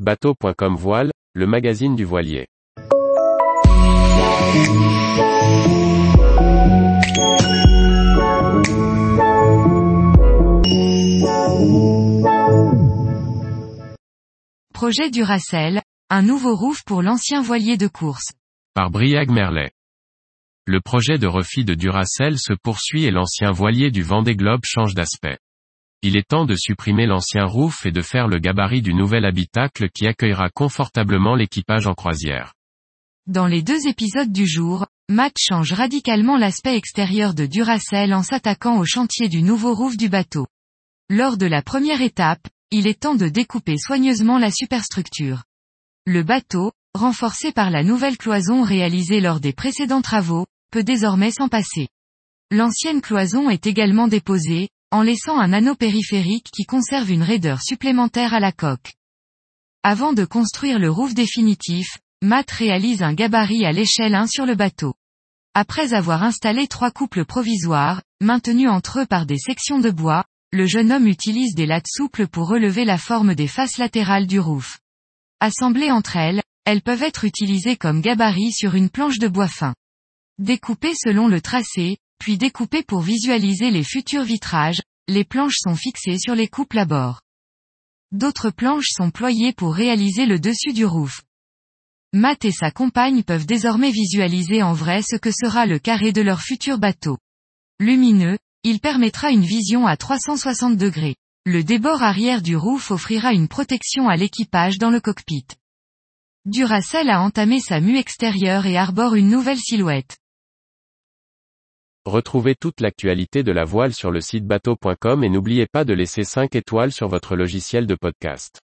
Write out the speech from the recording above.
Bateau.com Voile, le magazine du voilier. Projet Duracell, un nouveau roof pour l'ancien voilier de course. Par Briag Merlet. Le projet de refit de Duracell se poursuit et l'ancien voilier du Vendée Globe change d'aspect. Il est temps de supprimer l'ancien roof et de faire le gabarit du nouvel habitacle qui accueillera confortablement l'équipage en croisière. Dans les deux épisodes du jour, Matt change radicalement l'aspect extérieur de Duracell en s'attaquant au chantier du nouveau roof du bateau. Lors de la première étape, il est temps de découper soigneusement la superstructure. Le bateau, renforcé par la nouvelle cloison réalisée lors des précédents travaux, peut désormais s'en passer. L'ancienne cloison est également déposée, en laissant un anneau périphérique qui conserve une raideur supplémentaire à la coque. Avant de construire le roof définitif, Matt réalise un gabarit à l'échelle 1 sur le bateau. Après avoir installé trois couples provisoires, maintenus entre eux par des sections de bois, le jeune homme utilise des lattes souples pour relever la forme des faces latérales du roof. Assemblées entre elles, elles peuvent être utilisées comme gabarit sur une planche de bois fin. Découpées selon le tracé, puis découpées pour visualiser les futurs vitrages, les planches sont fixées sur les couples à bord. D'autres planches sont ployées pour réaliser le dessus du roof. Matt et sa compagne peuvent désormais visualiser en vrai ce que sera le carré de leur futur bateau. Lumineux, il permettra une vision à 360 degrés. Le débord arrière du roof offrira une protection à l'équipage dans le cockpit. Duracell a entamé sa mue extérieure et arbore une nouvelle silhouette. Retrouvez toute l'actualité de la voile sur le site bateau.com et n'oubliez pas de laisser 5 étoiles sur votre logiciel de podcast.